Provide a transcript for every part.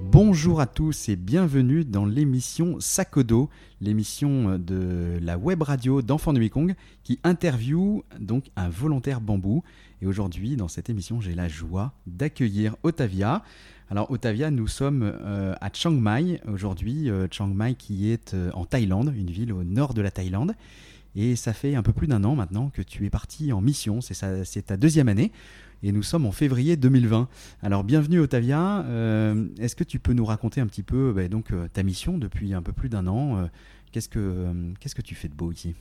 Bonjour à tous et bienvenue dans l'émission Sakodo, l'émission de la web radio d'Enfants de Mekong qui interviewe donc un volontaire bambou. Et aujourd'hui, dans cette émission, j'ai la joie d'accueillir Otavia. Alors Otavia, nous sommes euh, à Chiang Mai aujourd'hui, euh, Chiang Mai qui est euh, en Thaïlande, une ville au nord de la Thaïlande. Et ça fait un peu plus d'un an maintenant que tu es parti en mission, c'est ta deuxième année. Et nous sommes en février 2020. Alors bienvenue Otavia, est-ce que tu peux nous raconter un petit peu bah, donc, ta mission depuis un peu plus d'un an Qu'est-ce que qu'est-ce que tu fais de beau ici?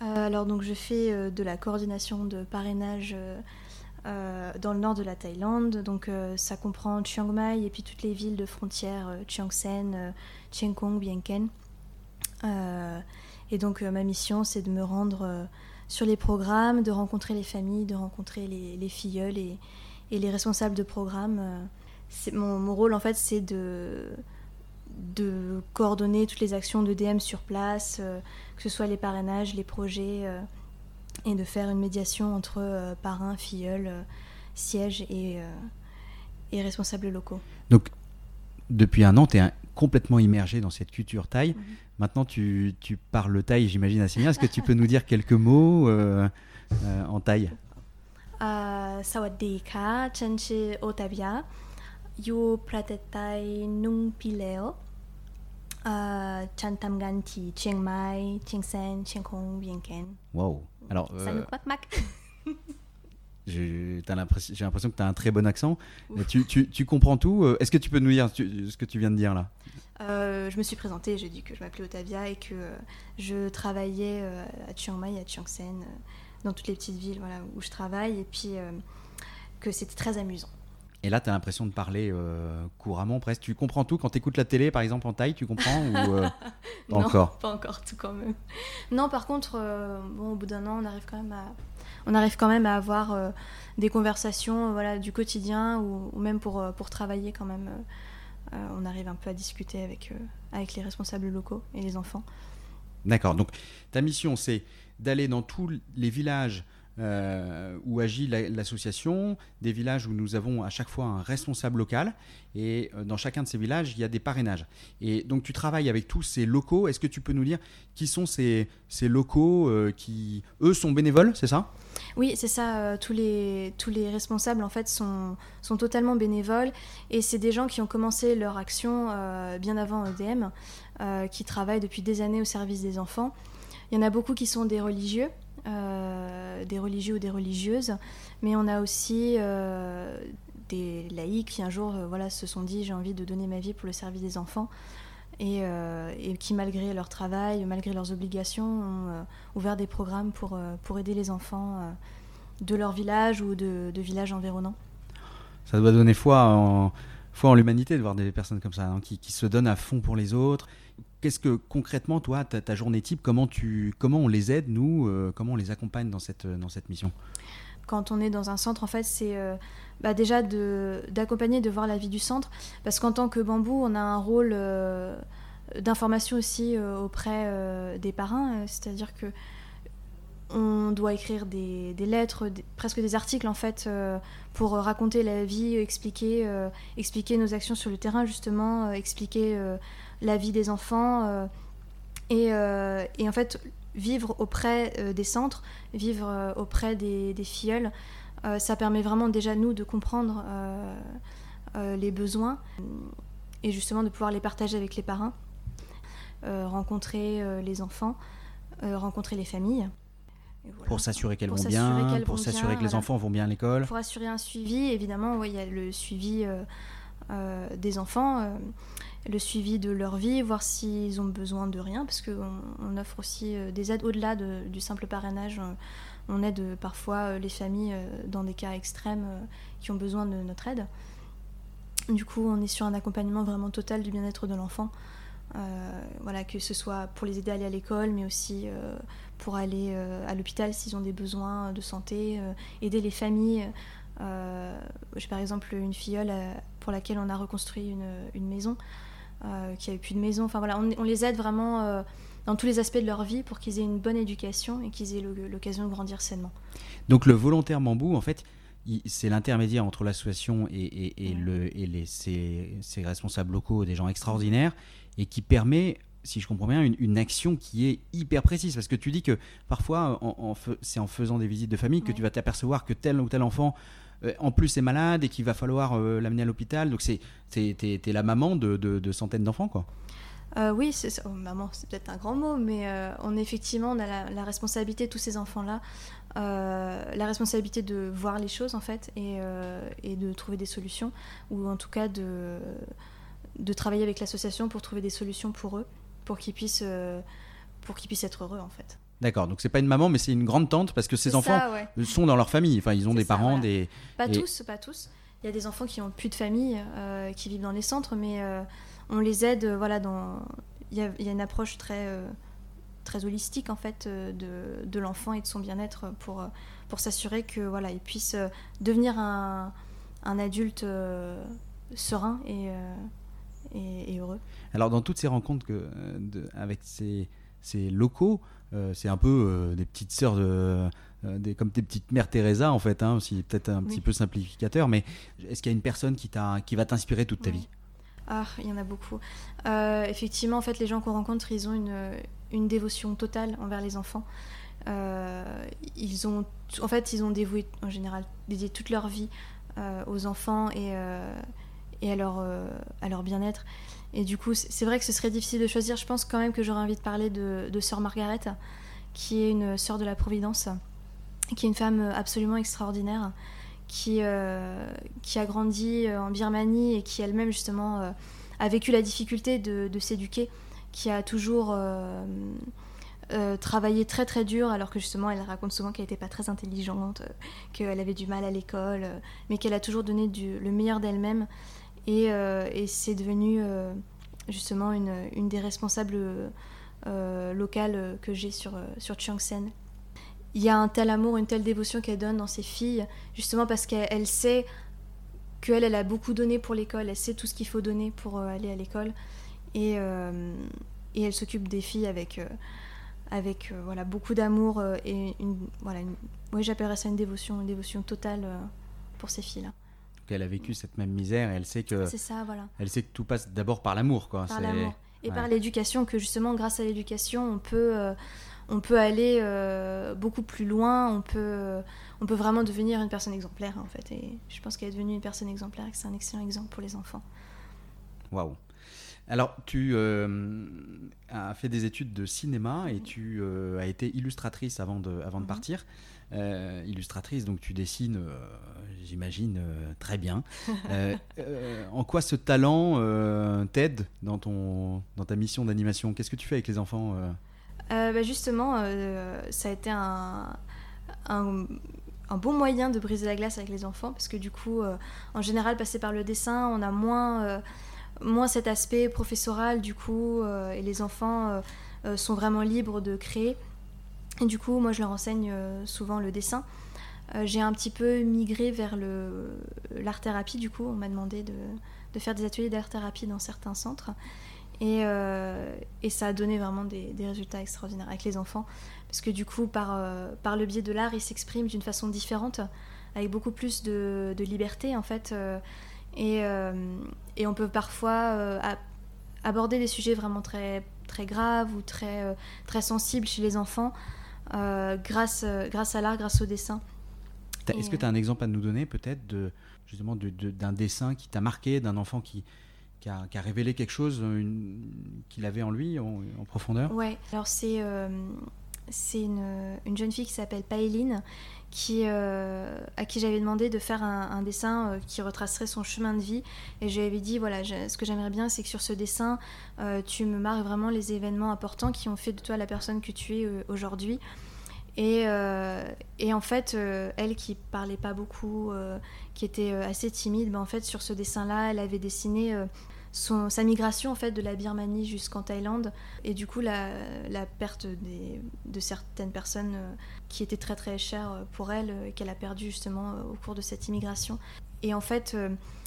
Alors donc je fais de la coordination de parrainage euh, dans le nord de la Thaïlande. Donc euh, ça comprend Chiang Mai et puis toutes les villes de frontières, euh, Chiang Sen, Chiang Kong, Bien Ken. Et donc ma mission c'est de me rendre sur les programmes, de rencontrer les familles, de rencontrer les, filleuls et, les responsables de programmes. Mon, mon, rôle en fait c'est de, coordonner toutes les actions de DM sur place, que ce soit les parrainages, les projets et de faire une médiation entre euh, parrains, filleuls, euh, sièges et, euh, responsables locaux. Depuis un an, tu es complètement immergé dans cette culture thaï. Mhm. Maintenant, tu, tu, parles thaï, j'imagine assez bien. Est-ce que tu peux nous dire quelques mots en thaï? Uh, Sawadee ka, chanchi otavia, yu pratetai nung pileo. Chantam ganti, Chiang Mai, Chiang Sen, Chiang Kong, Bien Ken. Wow! Alors, ça nous mac? J'ai l'impression que tu as un très bon accent. Tu, tu, tu, comprends tout euh, Est-ce que tu peux nous dire ce que tu viens de dire là? Euh, Je me suis présentée, j'ai dit que je m'appelais Otavia et que euh, je travaillais à Chiang Mai, à Chiang Sen, dans toutes les petites villes voilà, où je travaille, et puis que c'était très amusant. Et là, tu as l'impression de parler couramment presque. Tu comprends tout quand tu écoutes la télé, par exemple, en taille, tu comprends ou pas non, encore? Pas encore tout quand même. Non, par contre, bon, au bout d'un an, on arrive quand même à, on arrive quand même à avoir des conversations voilà, du quotidien ou, même pour, pour travailler quand même. on arrive un peu à discuter avec, avec les responsables locaux et les enfants. D'accord. Donc, ta mission, c'est d'aller dans tous les villages euh, où agit l'association, des villages où nous avons à chaque fois un responsable local, et euh, dans chacun de ces villages, il y a des parrainages. Et donc tu travailles avec tous ces locaux, est-ce que tu peux nous dire qui sont ces, ces locaux euh, qui, eux, sont bénévoles, c'est ça? Oui, c'est ça. tous, les, tous les responsables, en fait, sont, sont totalement bénévoles. Et c'est des gens qui ont commencé leur action bien avant EDM, qui travaillent depuis des années au service des enfants. Il y en a beaucoup qui sont des religieux, des religieux ou des religieuses, mais on a aussi euh, des laïcs qui un jour euh, voilà, se sont dit j'ai envie de donner ma vie pour le service des enfants. Et, qui, malgré leur travail, malgré leurs obligations, ont ouvert des programmes pour, pour aider les enfants de leur village ou de, villages environnants. Ça doit donner foi en, foi en l'humanité de voir des personnes comme ça, hein, qui, se donnent à fond pour les autres, Qu'est-ce que concrètement, toi, ta, journée type, comment, tu, comment on les aide, nous, euh, comment on les accompagne dans cette, dans cette mission? Quand on est dans un centre, en fait, c'est euh, bah, déjà d'accompagner, de, voir la vie du centre, parce qu'en tant que bambou, on a un rôle euh, d'information aussi auprès des parrains, c'est-à-dire que on doit écrire des, lettres, presque des articles en fait, pour raconter la vie, expliquer, expliquer nos actions sur le terrain justement, expliquer la vie des enfants euh, euh, et, en fait vivre auprès euh, des centres, vivre auprès des, des filleuls, ça permet vraiment déjà nous de comprendre les besoins et justement de pouvoir les partager avec les parents, rencontrer les enfants, rencontrer les familles. Pour s'assurer qu'elles vont bien, pour s'assurer que les enfants vont bien à l'école. Pour assurer un suivi, évidemment, il y a le suivi des enfants le suivi de leur vie, voir s'ils ont besoin de rien, parce qu'on on offre aussi euh, des aides au-delà du simple parrainage. On aide euh, parfois euh, les familles dans des cas extrêmes qui ont besoin de notre aide. Du coup, on est sur un accompagnement vraiment total du bien-être de l'enfant. voilà, que ce soit pour les aider à aller à l'école, mais aussi pour aller à l'hôpital s'ils ont des besoins de santé, aider les familles. J'ai par exemple une filleule pour laquelle on a reconstruit une, une maison. Euh, qui n'avaient plus de maison. Enfin voilà, on, les aide vraiment euh, dans tous les aspects de leur vie pour qu'ils aient une bonne éducation et qu'ils aient l'occasion de grandir sainement. Donc le volontaire bambou, en fait, c'est l'intermédiaire entre l'association et, et, le, et les, ses, responsables locaux, des gens extraordinaires, et qui permet, si je comprends bien, une, action qui est hyper précise. Parce que tu dis que parfois, en, c'est en faisant des visites de famille que tu vas t'apercevoir que tel ou tel enfant euh, en plus est malade et qu'il va falloir euh, l'amener à l'hôpital. Donc c'est es, la maman de, de, centaines d'enfants, quoi. Euh, oui, c'est oh, maman, c'est peut-être un grand mot, mais on effectivement on a la, la, responsabilité de tous ces enfants-là euh, la responsabilité de voir les choses en fait euh, et, de trouver des solutions ou en tout cas de, de travailler avec l'association pour trouver des solutions pour eux pour qu'ils puissent euh, puissent être heureux en fait. D'accord, donc c'est pas une maman mais c'est une grande tante parce que ces enfants sont dans leur famille, enfin ils ont des parents, des pas tous, pas tous. Il y a des enfants qui ont plus de famille, qui vivent dans les centres, mais on les aide, voilà, dans il y, a, il y a une approche très très holistique en fait euh, de, de l'enfant et de son bien-être pour, euh, pour s'assurer que voilà il puisse euh, devenir un, un adulte serein et, et, heureux. Alors dans toutes ces rencontres que, avec ces, ces locaux, c'est un peu des petites sœurs de, des, comme des petites mères Teresa en fait, hein, aussi peut-être un petit peu simplificateur, mais est-ce qu'il y a une personne qui, qui va t'inspirer toute ta vie? Ah, il y en a beaucoup. effectivement, en fait, les gens qu'on rencontre, ils ont une, une dévotion totale envers les enfants. Euh, ils ont, en fait, ils ont dévoué en général, dédié toute leur vie euh, aux enfants et, euh, et à leur, à leur bien-être. Et du coup, c'est vrai que ce serait difficile de choisir. Je pense quand même que j'aurais envie de parler de, Sœur Margaret, qui est une sœur de la Providence, qui est une femme absolument extraordinaire, qui, qui a grandi en Birmanie et qui elle-même justement a vécu la difficulté de, s'éduquer qui a toujours euh, euh, travaillé très très dur, alors que justement elle raconte souvent qu'elle n'était pas très intelligente, euh, qu'elle avait du mal à l'école, mais qu'elle a toujours donné le meilleur d'elle-même. Et, et c'est devenu justement une, des responsables locales que j'ai sur, sur Chiangsen. Il y a un tel amour, une telle dévotion qu'elle donne dans ses filles, justement parce qu'elle sait qu'elle elle a beaucoup donné pour l'école, elle sait tout ce qu'il faut donner pour aller à l'école. Et, euh, elle s'occupe des filles avec, euh, avec euh, voilà, beaucoup d'amour et une, voilà, oui, j'appellerais ça une dévotion, une dévotion totale pour ces filles-là. Elle a vécu cette même misère et elle sait que. C'est ça, voilà. Elle sait que tout passe d'abord par l'amour, quoi. Par l'amour. Et par l'éducation, que justement, grâce à l'éducation, on peut, on peut aller beaucoup plus loin, on peut, on peut vraiment devenir une personne exemplaire, en fait. Et je pense qu'elle est devenue une personne exemplaire et que c'est un excellent exemple pour les enfants. Waouh! Alors, tu euh, as fait des études de cinéma et tu euh, as été illustratrice avant de, avant de mhm. partir. Euh, illustratrice, donc tu dessines, j'imagine, très bien. en quoi ce talent t'aide dans, ton, dans ta mission d'animation? Qu'est-ce que tu fais avec les enfants bah, Justement, ça a été un, un, un, bon moyen de briser la glace avec les enfants, parce que du coup, en général, passer par le dessin, on a moins moins cet aspect professoral du coup euh, et les enfants euh, euh, sont vraiment libres de créer du coup moi je leur enseigne souvent le dessin. J'ai un petit peu migré vers l'art thérapie du coup. On m'a demandé de, faire des ateliers d'art thérapie dans certains centres. Et, et, ça a donné vraiment des, résultats extraordinaires avec les enfants. Parce que du coup par, le biais de l'art ils s'expriment d'une façon différente avec beaucoup plus de, liberté en fait. Et, euh, et on peut parfois euh, aborder des sujets vraiment très, très graves ou très, euh, très sensibles chez les enfants grâce, grâce à l'art, grâce au dessin. Est-ce que tu as un exemple à nous donner peut-être de, justement d'un dessin qui t'a marqué, d'un enfant qui, qui a, qui a, révélé quelque chose qu'il avait en lui, en, profondeur? Ouais, alors c'est c'est une, une, jeune fille qui s'appelle Paéline qui, euh, à qui j'avais demandé de faire un, dessin euh, qui retracerait son chemin de vie. Et je lui avais dit, voilà, ce que j'aimerais bien, c'est que sur ce dessin, euh, tu me marques vraiment les événements importants qui ont fait de toi la personne que tu es aujourd'hui. Et, et, en fait, elle qui parlait pas beaucoup, qui était assez timide, ben en fait, sur ce dessin-là, elle avait dessiné sa migration en fait de la Birmanie jusqu'en Thaïlande et du coup la, perte de certaines personnes euh, qui étaient très très chères euh, pour elle euh, qu'elle a perdu justement au cours de cette immigration. Et en fait,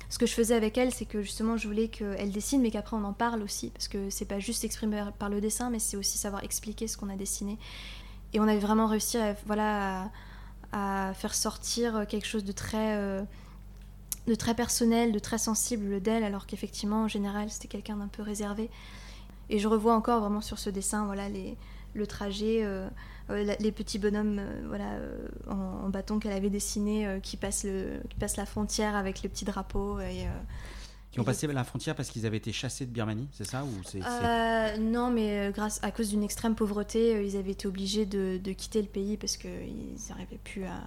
ce que je faisais avec elle, c'est que justement je voulais qu'elle dessine, mais qu'après on en parle aussi, parce que c'est pas juste exprimer par le dessin, mais c'est aussi savoir expliquer ce qu'on a dessiné. Et on avait vraiment réussi voilà, à faire sortir quelque chose de très de très personnel, de très sensible d'elle, alors qu'effectivement, en général, c'était quelqu'un d'un peu réservé. Et je revois encore vraiment sur ce dessin, voilà, les, le trajet, euh, euh, les petits bonhommes, euh, voilà, en, bâton qu'elle avait dessiné, qui passent le, qui passent la frontière avec le petit drapeau et qui ont passé la frontière parce qu'ils avaient été chassés de Birmanie, c'est ça ou Non, mais grâce à cause d'une extrême pauvreté, ils avaient été obligés de, de quitter le pays parce qu'ils n'arrivaient plus à,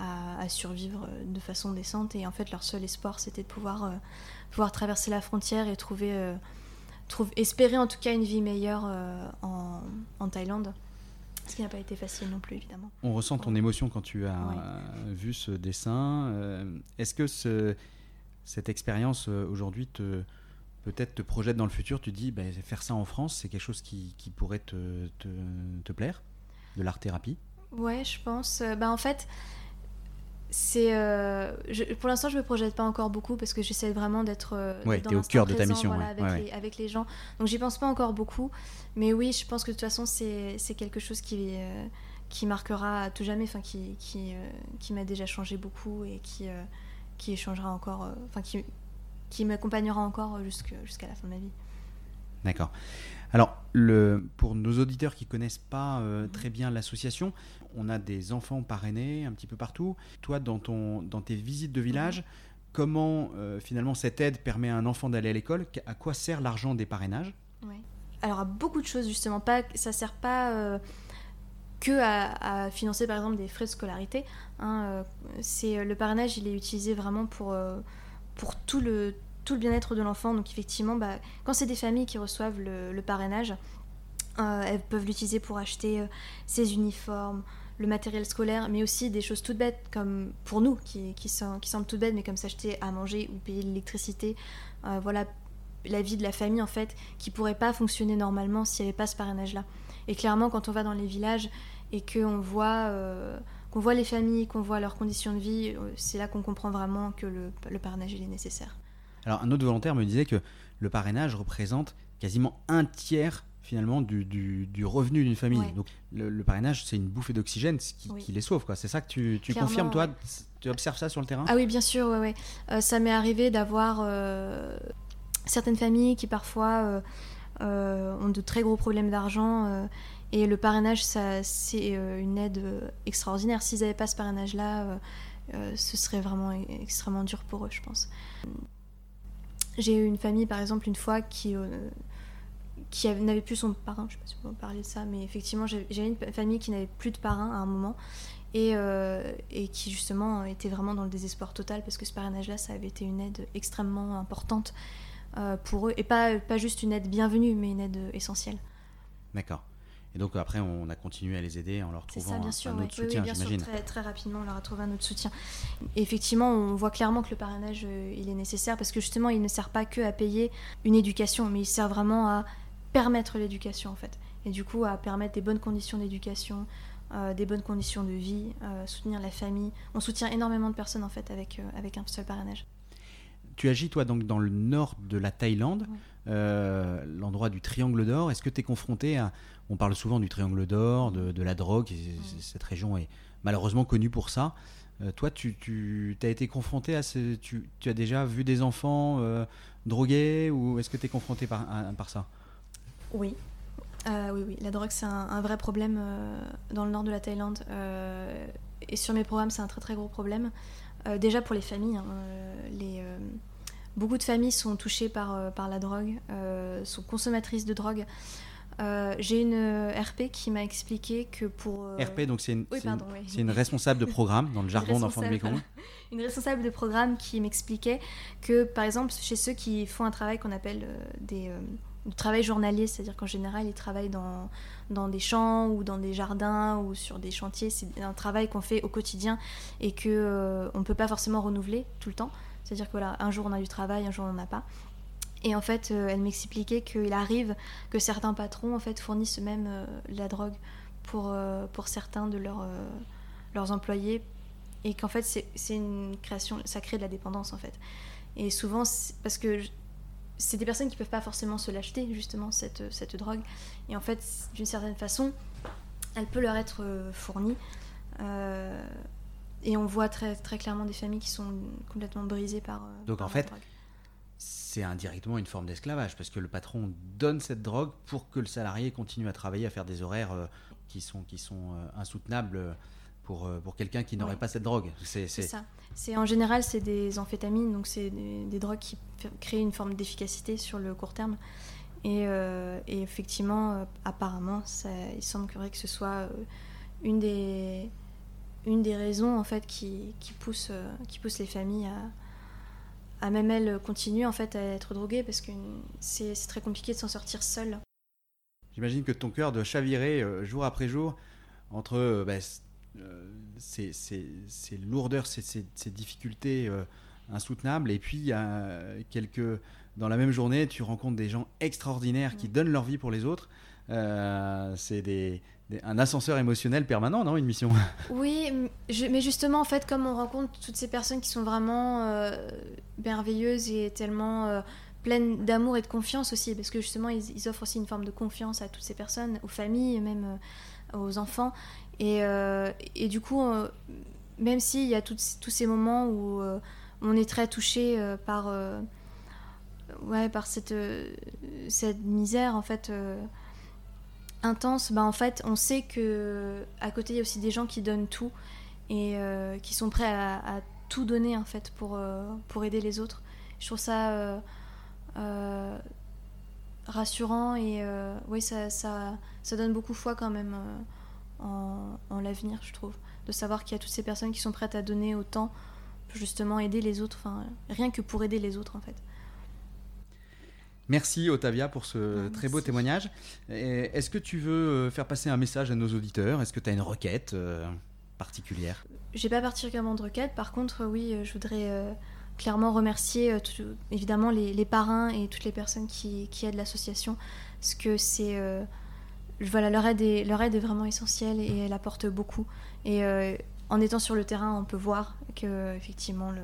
à, survivre de façon décente. Et en fait, leur seul espoir, c'était de pouvoir, euh, pouvoir traverser la frontière et trouver, euh, espérer en tout cas une vie meilleure euh, en, en, Thaïlande. Ce qui n'a pas été facile non plus, évidemment. On ressent ton émotion quand tu as vu ce dessin. Est-ce que ce, cette expérience aujourd'hui te peut-être te projette dans le futur, tu dis bah, faire ça en France, c'est quelque chose qui, qui pourrait te, te, te plaire? De l'art-thérapie Ouais, je pense. Bah, en fait, c'est euh, pour l'instant je me projette pas encore beaucoup parce que j'essaie vraiment d'être euh, ouais, au cœur de ta mission avec, Les, gens. Donc j'y pense pas encore beaucoup. Mais oui je pense que de toute façon c'est quelque chose qui euh, qui marquera à tout jamais enfin qui qui, qui m'a déjà changé beaucoup et qui qui changera encore enfin qui qui m'accompagnera encore jusqu'à la fin de ma vie. D'accord. Alors, le, pour nos auditeurs qui connaissent pas très bien l'association, on a des enfants parrainés un petit peu partout. Toi, dans, ton, dans tes visites de village, comment euh, finalement cette aide permet à un enfant d'aller à l'école? À quoi sert l'argent des parrainages? Alors, à beaucoup de choses, justement. Pas, ça sert pas. Euh, que à, financer par exemple des frais de scolarité. Hein, euh, c'est le parrainage, il est utilisé vraiment pour, pour tout le tout le bien-être de l'enfant. Donc effectivement, bah, quand c'est des familles qui reçoivent le, parrainage, elles peuvent l'utiliser pour acheter ses uniformes, le matériel scolaire, mais aussi des choses toutes bêtes, comme pour nous, qui, qui, sont, qui semblent toutes bêtes, mais comme s'acheter à manger ou payer l'électricité. Euh, voilà la vie de la famille, en fait, qui pourrait pas fonctionner normalement s'il n'y avait pas ce parrainage-là. Et clairement, quand on va dans les villages et qu'on voit, euh, qu'on voit les familles, qu'on voit leurs conditions de vie, euh, c'est là qu'on comprend vraiment que le, parrainage est nécessaire. Alors, un autre volontaire me disait que le parrainage représente quasiment un tiers finalement du, du, revenu d'une famille. Donc le, parrainage, c'est une bouffée d'oxygène qui, qui, les sauve. C'est ça que tu, tu confirmes, toi? Tu observes ça sur le terrain? Ah oui, bien sûr, ouais, ouais. Euh, ça m'est arrivé d'avoir euh, certaines familles qui parfois euh, ont de très gros problèmes d'argent. et le parrainage, c'est une aide extraordinaire. S'ils n'avaient pas ce parrainage-là, ce serait vraiment extrêmement dur pour eux, je pense. J'ai eu une famille, par exemple, une fois qui qui n'avait plus son parrain, je ne sais pas si on peut parler de ça, mais effectivement, j'avais une famille qui n'avait plus de parrain à un moment et, euh, et, qui justement était vraiment dans le désespoir total parce que ce parrainage-là, ça avait été une aide extrêmement importante euh, pour eux et pas, pas juste une aide bienvenue, mais une aide essentielle. D'accord. Et donc après, on a continué à les aider en leur trouvant ça, bien sûr, un, autre soutien, oui, bien très, très, rapidement, on leur a trouvé un autre soutien. Et effectivement, on voit clairement que le parrainage, euh, il est nécessaire parce que justement, il ne sert pas que à payer une éducation, mais il sert vraiment à permettre l'éducation en fait. Et du coup, à permettre des bonnes conditions d'éducation, euh, des bonnes conditions de vie, euh, soutenir la famille. On soutient énormément de personnes en fait avec, euh, avec un seul parrainage. Tu agis toi donc dans le nord de la Thaïlande, l'endroit du Triangle d'Or. Est-ce que tu es confronté à... On parle souvent du Triangle d'Or, de, la drogue, cette région est malheureusement connue pour ça. toi, tu, tu as été confronté à ce... Tu, tu, as déjà vu des enfants drogués ou est-ce que tu es confronté par, par ça? Oui. Euh, oui, oui, la drogue c'est un, vrai problème euh, dans le nord de la Thaïlande euh, et sur mes programmes c'est un très très gros problème. déjà pour les familles, hein, les, beaucoup de familles sont touchées par, par la drogue, sont consommatrices de drogue. J'ai une RP qui m'a expliqué que pour. RP, donc c'est une, une, responsable de programme dans le jargon d'enfants de Mekong. Une responsable de programme qui m'expliquait que, par exemple, chez ceux qui font un travail qu'on appelle des du travail journalier, c'est-à-dire qu'en général, ils travaillent dans, dans des champs ou dans des jardins ou sur des chantiers. C'est un travail qu'on fait au quotidien et que euh, on ne peut pas forcément renouveler tout le temps. C'est-à-dire que voilà, jour on a du travail, un jour on n'en a pas. Et en fait, euh, elle m'expliquait qu'il arrive que certains patrons en fait fournissent même euh, la drogue pour, pour certains de leurs, leurs employés et qu'en fait c'est une création, ça crée de la dépendance en fait. Et souvent, parce que c'est des personnes qui peuvent pas forcément se l'acheter justement cette, cette drogue et en fait d'une certaine façon elle peut leur être euh, fournie et on voit très, très clairement des familles qui sont complètement brisées par. Donc en fait, c'est indirectement une forme d'esclavage parce que le patron donne cette drogue pour que le salarié continue à travailler, à faire des horaires qui sont, qui sont insoutenables pour, pour quelqu'un qui n'aurait pas cette drogue. C'est ça. C'est en général c'est des amphétamines, donc c'est des, drogues qui créent une forme d'efficacité sur le court terme. Et, et effectivement, apparemment, ça, il semblerait que ce soit une des une des raisons en fait qui, qui pousse, euh, qui pousse les familles à, à, même elles continuer en fait à être droguées parce que c'est très compliqué de s'en sortir seul. J'imagine que ton cœur doit chavirer euh, jour après jour entre euh, bah, ces, ces, lourdeurs, ces, ces difficultés insoutenables et puis quelques dans la même journée tu rencontres des gens extraordinaires qui donnent leur vie pour les autres. c'est des, un ascenseur émotionnel permanent, non Une mission? Oui, mais justement, en fait, comme on rencontre toutes ces personnes qui sont vraiment euh, merveilleuses et tellement euh, pleines d'amour et de confiance aussi, parce que justement, ils, offrent aussi une forme de confiance à toutes ces personnes, aux familles, même euh, aux enfants. Et, et du coup, même s'il y a tous ces moments où on est très touché par, ouais, par cette, misère, en fait intense, bah en fait, on sait que à côté il y a aussi des gens qui donnent tout et euh, qui sont prêts à, tout donner en fait pour, euh, pour aider les autres. Je trouve ça euh, rassurant et oui, ça, ça, ça, donne beaucoup foi quand même en, en l'avenir, je trouve, de savoir qu'il y a toutes ces personnes qui sont prêtes à donner autant pour justement aider les autres, enfin rien que pour aider les autres en fait. Merci Otavia pour ce ah, très beau témoignage. Est-ce que tu veux euh, faire passer un message à nos auditeurs? Est-ce que tu as une requête euh, particulière? J'ai pas particulièrement de requête. Par contre, oui, euh, je voudrais clairement remercier évidemment les, parrains et toutes les personnes qui, aident l'association. Parce que c'est. Voilà, leur aide, est, leur aide est vraiment essentielle et elle apporte beaucoup. Et en étant sur le terrain, on peut voir que effectivement le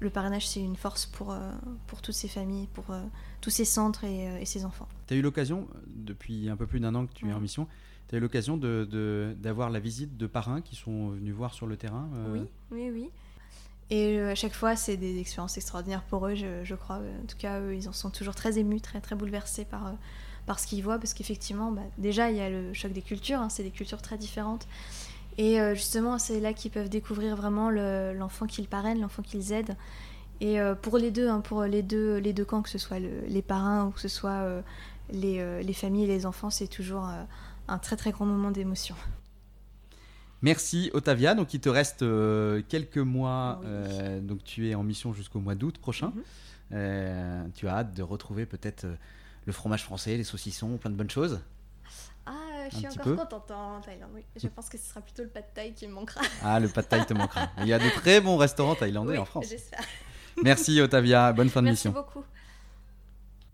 le parrainage, c'est une force pour, euh, pour toutes ces familles, pour euh, tous ces centres et, euh, et ces enfants. Tu as eu l'occasion, depuis un peu plus d'un an que tu es en mission, tu as eu l'occasion d'avoir de, d'avoir la visite de parrains qui sont venus voir sur le terrain Oui, oui, oui. Et à chaque fois, c'est des expériences extraordinaires pour eux, je, je, crois. En tout cas, eux, ils en sont toujours très émus, très, très bouleversés par, par ce qu'ils voient, parce qu'effectivement, bah, déjà, il y a le choc des cultures, hein, c'est des cultures très différentes. Et euh, justement, c'est là qu'ils peuvent découvrir vraiment l'enfant qu'ils parrainent, l'enfant qu'ils aident. Et euh, pour les deux, hein, pour les deux, les deux camps, que ce soit les parrains ou que ce soit euh, les, les, familles et les enfants, c'est toujours un très très grand moment d'émotion. Merci Otavia. Donc il te reste quelques mois. donc tu es en mission jusqu'au mois d'août prochain. Mhm. tu as hâte de retrouver peut-être le fromage français, les saucissons, plein de bonnes choses je suis encore contente en Thaïlande. Oui. Je pense que ce sera plutôt le pad thai qui me manquera. Ah, le pad thai te manquera. Il y a de très bons restaurants thaïlandais en France. Merci Otavia, bonne fin de mission. Merci beaucoup.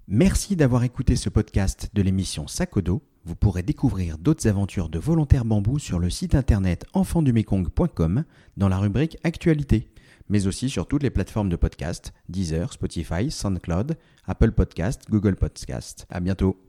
Merci d'avoir écouté ce podcast de l'émission Sakodo. Vous pourrez découvrir d'autres aventures de volontaires bambou sur le site internet enfandumekong.com dans la rubrique Actualité, mais aussi sur toutes les plateformes de podcast Deezer, Spotify, SoundCloud, Apple Podcast, Google Podcast. À bientôt.